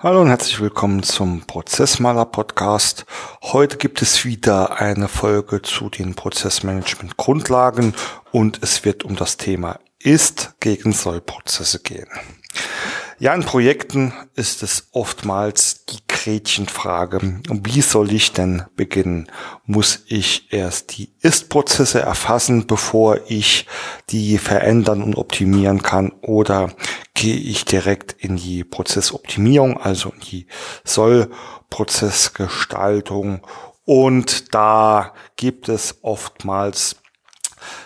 Hallo und herzlich willkommen zum Prozessmaler Podcast. Heute gibt es wieder eine Folge zu den Prozessmanagement Grundlagen und es wird um das Thema Ist gegen Soll-Prozesse gehen. Ja, in Projekten ist es oftmals die Gretchenfrage. Wie soll ich denn beginnen? Muss ich erst die Ist-Prozesse erfassen, bevor ich die verändern und optimieren kann? Oder gehe ich direkt in die Prozessoptimierung, also in die Soll-Prozessgestaltung? Und da gibt es oftmals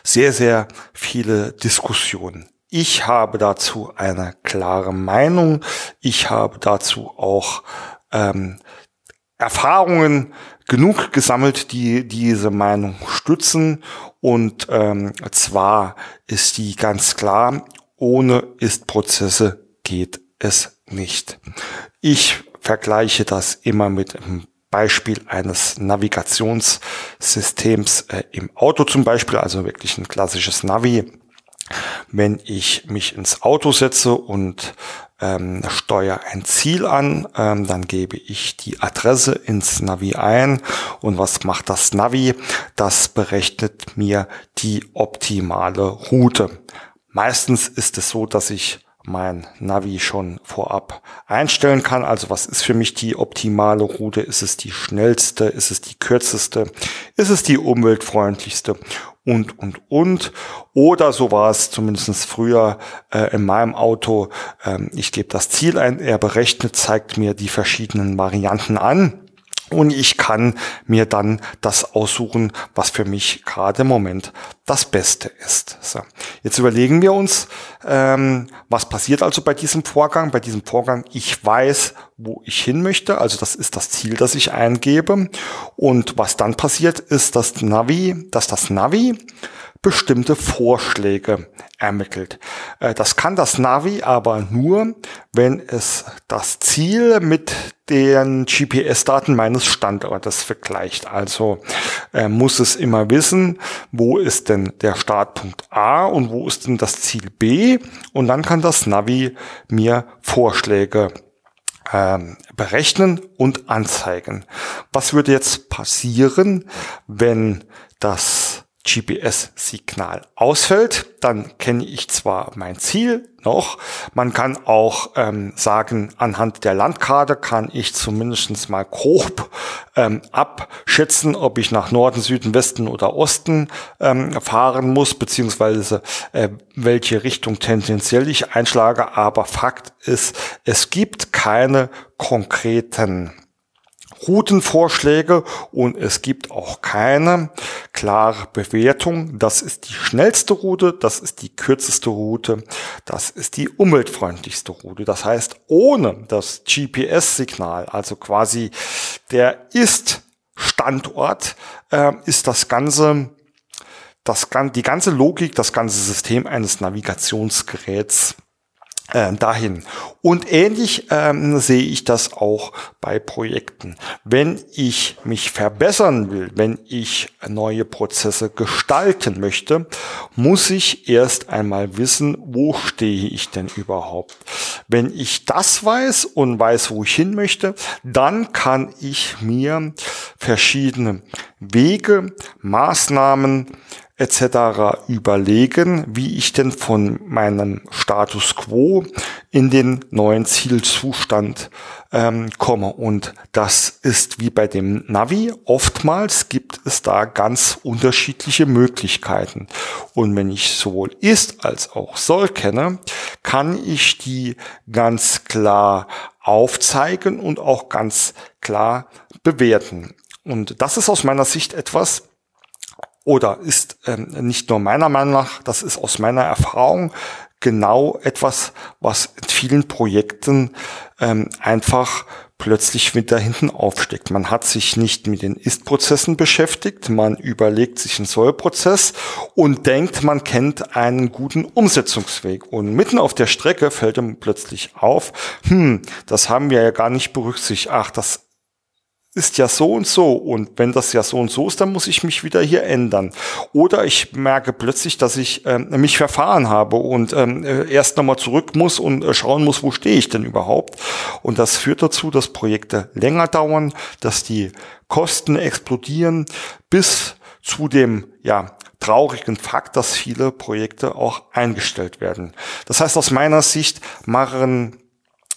sehr, sehr viele Diskussionen. Ich habe dazu eine klare Meinung. Ich habe dazu auch ähm, Erfahrungen genug gesammelt, die diese Meinung stützen. Und ähm, zwar ist die ganz klar, ohne Ist-Prozesse geht es nicht. Ich vergleiche das immer mit einem Beispiel eines Navigationssystems äh, im Auto zum Beispiel, also wirklich ein klassisches Navi. Wenn ich mich ins Auto setze und ähm, steuere ein Ziel an, ähm, dann gebe ich die Adresse ins Navi ein und was macht das Navi? Das berechnet mir die optimale Route. Meistens ist es so, dass ich mein Navi schon vorab einstellen kann. Also was ist für mich die optimale Route? Ist es die schnellste? Ist es die kürzeste? Ist es die umweltfreundlichste? Und, und, und. Oder so war es zumindest früher äh, in meinem Auto. Ähm, ich gebe das Ziel ein, er berechnet, zeigt mir die verschiedenen Varianten an und ich kann mir dann das aussuchen, was für mich gerade im Moment das Beste ist. So. Jetzt überlegen wir uns, ähm, was passiert also bei diesem Vorgang. Bei diesem Vorgang, ich weiß, wo ich hin möchte. Also das ist das Ziel, das ich eingebe. Und was dann passiert, ist das Navi, dass das Navi bestimmte Vorschläge ermittelt. Äh, das kann das Navi aber nur, wenn es das Ziel mit den GPS-Daten meines Standortes vergleicht. Also äh, muss es immer wissen, wo ist denn der Startpunkt A und wo ist denn das Ziel B. Und dann kann das Navi mir Vorschläge ähm, berechnen und anzeigen. Was würde jetzt passieren, wenn das GPS-Signal ausfällt, dann kenne ich zwar mein Ziel noch, man kann auch ähm, sagen, anhand der Landkarte kann ich zumindest mal grob ähm, abschätzen, ob ich nach Norden, Süden, Westen oder Osten ähm, fahren muss, beziehungsweise äh, welche Richtung tendenziell ich einschlage. Aber Fakt ist, es gibt keine konkreten Routenvorschläge und es gibt auch keine klare Bewertung. Das ist die schnellste Route, das ist die kürzeste Route, das ist die umweltfreundlichste Route. Das heißt, ohne das GPS-Signal, also quasi der Ist-Standort, äh, ist das Ganze das, die ganze Logik, das ganze System eines Navigationsgeräts äh, dahin. Und ähnlich ähm, sehe ich das auch bei Projekten. Wenn ich mich verbessern will, wenn ich neue Prozesse gestalten möchte, muss ich erst einmal wissen, wo stehe ich denn überhaupt. Wenn ich das weiß und weiß, wo ich hin möchte, dann kann ich mir verschiedene Wege, Maßnahmen, etc. überlegen, wie ich denn von meinem Status quo in den neuen Zielzustand ähm, komme. Und das ist wie bei dem Navi. Oftmals gibt es da ganz unterschiedliche Möglichkeiten. Und wenn ich sowohl ist als auch soll kenne, kann ich die ganz klar aufzeigen und auch ganz klar bewerten. Und das ist aus meiner Sicht etwas, oder ist ähm, nicht nur meiner Meinung nach, das ist aus meiner Erfahrung genau etwas, was in vielen Projekten ähm, einfach plötzlich wieder hinten aufsteckt. Man hat sich nicht mit den Ist-Prozessen beschäftigt, man überlegt sich einen Soll-Prozess und denkt, man kennt einen guten Umsetzungsweg. Und mitten auf der Strecke fällt ihm plötzlich auf, hm, das haben wir ja gar nicht berücksichtigt. Ach, das ist ja so und so und wenn das ja so und so ist, dann muss ich mich wieder hier ändern. Oder ich merke plötzlich, dass ich äh, mich verfahren habe und ähm, äh, erst nochmal zurück muss und äh, schauen muss, wo stehe ich denn überhaupt. Und das führt dazu, dass Projekte länger dauern, dass die Kosten explodieren bis zu dem ja, traurigen Fakt, dass viele Projekte auch eingestellt werden. Das heißt, aus meiner Sicht machen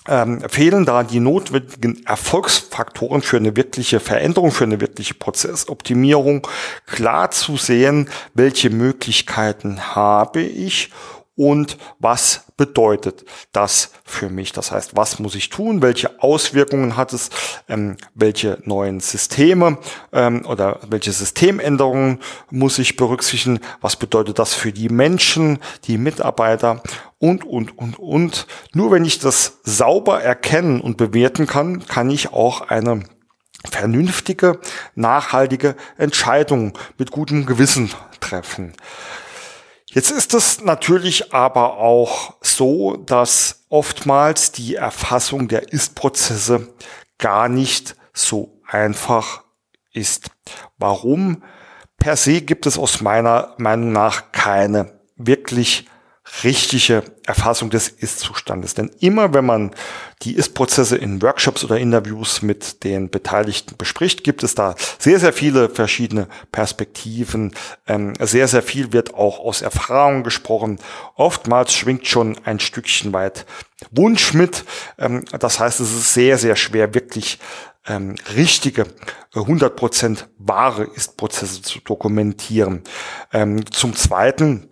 ähm, fehlen da die notwendigen Erfolgsfaktoren für eine wirkliche Veränderung, für eine wirkliche Prozessoptimierung, klar zu sehen, welche Möglichkeiten habe ich und was bedeutet das für mich? Das heißt, was muss ich tun? Welche Auswirkungen hat es? Ähm, welche neuen Systeme ähm, oder welche Systemänderungen muss ich berücksichtigen? Was bedeutet das für die Menschen, die Mitarbeiter und, und, und, und? Nur wenn ich das sauber erkennen und bewerten kann, kann ich auch eine vernünftige, nachhaltige Entscheidung mit gutem Gewissen treffen. Jetzt ist es natürlich aber auch so, dass oftmals die Erfassung der Ist-Prozesse gar nicht so einfach ist. Warum? Per se gibt es aus meiner Meinung nach keine wirklich richtige Erfassung des Ist-Zustandes. Denn immer wenn man die Ist-Prozesse in Workshops oder Interviews mit den Beteiligten bespricht, gibt es da sehr, sehr viele verschiedene Perspektiven. Ähm, sehr, sehr viel wird auch aus Erfahrung gesprochen. Oftmals schwingt schon ein Stückchen weit Wunsch mit. Ähm, das heißt, es ist sehr, sehr schwer, wirklich ähm, richtige, 100% äh, wahre Ist-Prozesse zu dokumentieren. zum Zweiten,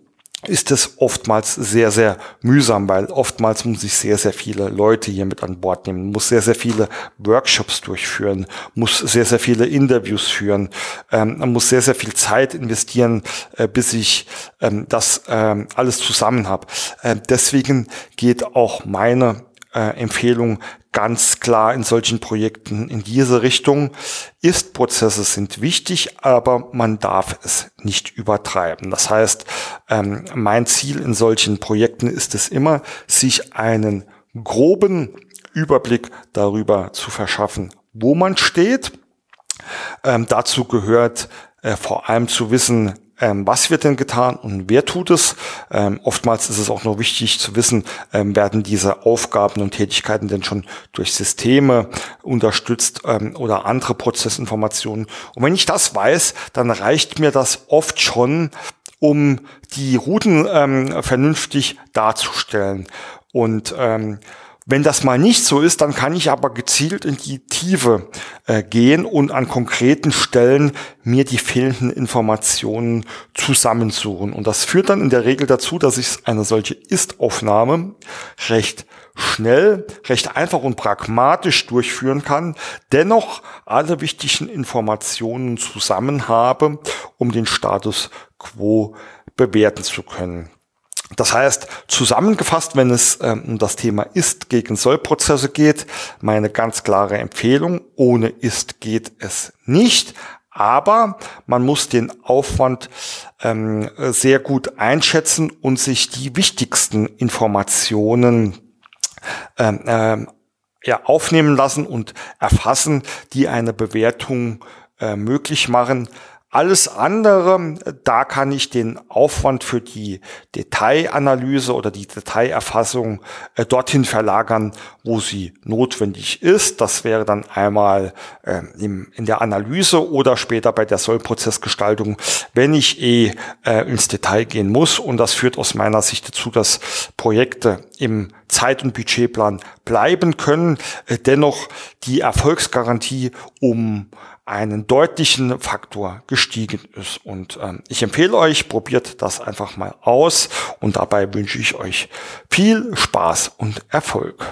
ist es oftmals sehr, sehr mühsam, weil oftmals muss ich sehr, sehr viele Leute hier mit an Bord nehmen, muss sehr, sehr viele Workshops durchführen, muss sehr, sehr viele Interviews führen, ähm, muss sehr, sehr viel Zeit investieren, äh, bis ich ähm, das ähm, alles zusammen habe. Äh, deswegen geht auch meine äh, Empfehlung ganz klar in solchen Projekten in diese Richtung. Ist-Prozesse sind wichtig, aber man darf es nicht übertreiben. Das heißt, ähm, mein Ziel in solchen Projekten ist es immer, sich einen groben Überblick darüber zu verschaffen, wo man steht. Ähm, dazu gehört äh, vor allem zu wissen, ähm, was wird denn getan und wer tut es. Ähm, oftmals ist es auch noch wichtig zu wissen, ähm, werden diese Aufgaben und Tätigkeiten denn schon durch Systeme unterstützt ähm, oder andere Prozessinformationen. Und wenn ich das weiß, dann reicht mir das oft schon, um die Routen ähm, vernünftig darzustellen. Und ähm, wenn das mal nicht so ist, dann kann ich aber gezielt in die Tiefe äh, gehen und an konkreten Stellen mir die fehlenden Informationen zusammensuchen. Und das führt dann in der Regel dazu, dass ich eine solche Ist-Aufnahme recht schnell, recht einfach und pragmatisch durchführen kann, dennoch alle wichtigen Informationen zusammen habe, um den Status quo bewerten zu können. Das heißt, zusammengefasst, wenn es ähm, um das Thema Ist gegen Soll-Prozesse geht, meine ganz klare Empfehlung, ohne Ist geht es nicht. Aber man muss den Aufwand ähm, sehr gut einschätzen und sich die wichtigsten Informationen ähm, ähm, ja, aufnehmen lassen und erfassen, die eine Bewertung äh, möglich machen. Alles andere, da kann ich den Aufwand für die Detailanalyse oder die Detailerfassung äh, dorthin verlagern, wo sie notwendig ist. Das wäre dann einmal äh, im, in der Analyse oder später bei der Sollprozessgestaltung, wenn ich eh äh, ins Detail gehen muss. Und das führt aus meiner Sicht dazu, dass Projekte im Zeit- und Budgetplan bleiben können, äh, dennoch die Erfolgsgarantie um einen deutlichen Faktor gestiegen ist. Und ähm, ich empfehle euch, probiert das einfach mal aus und dabei wünsche ich euch viel Spaß und Erfolg.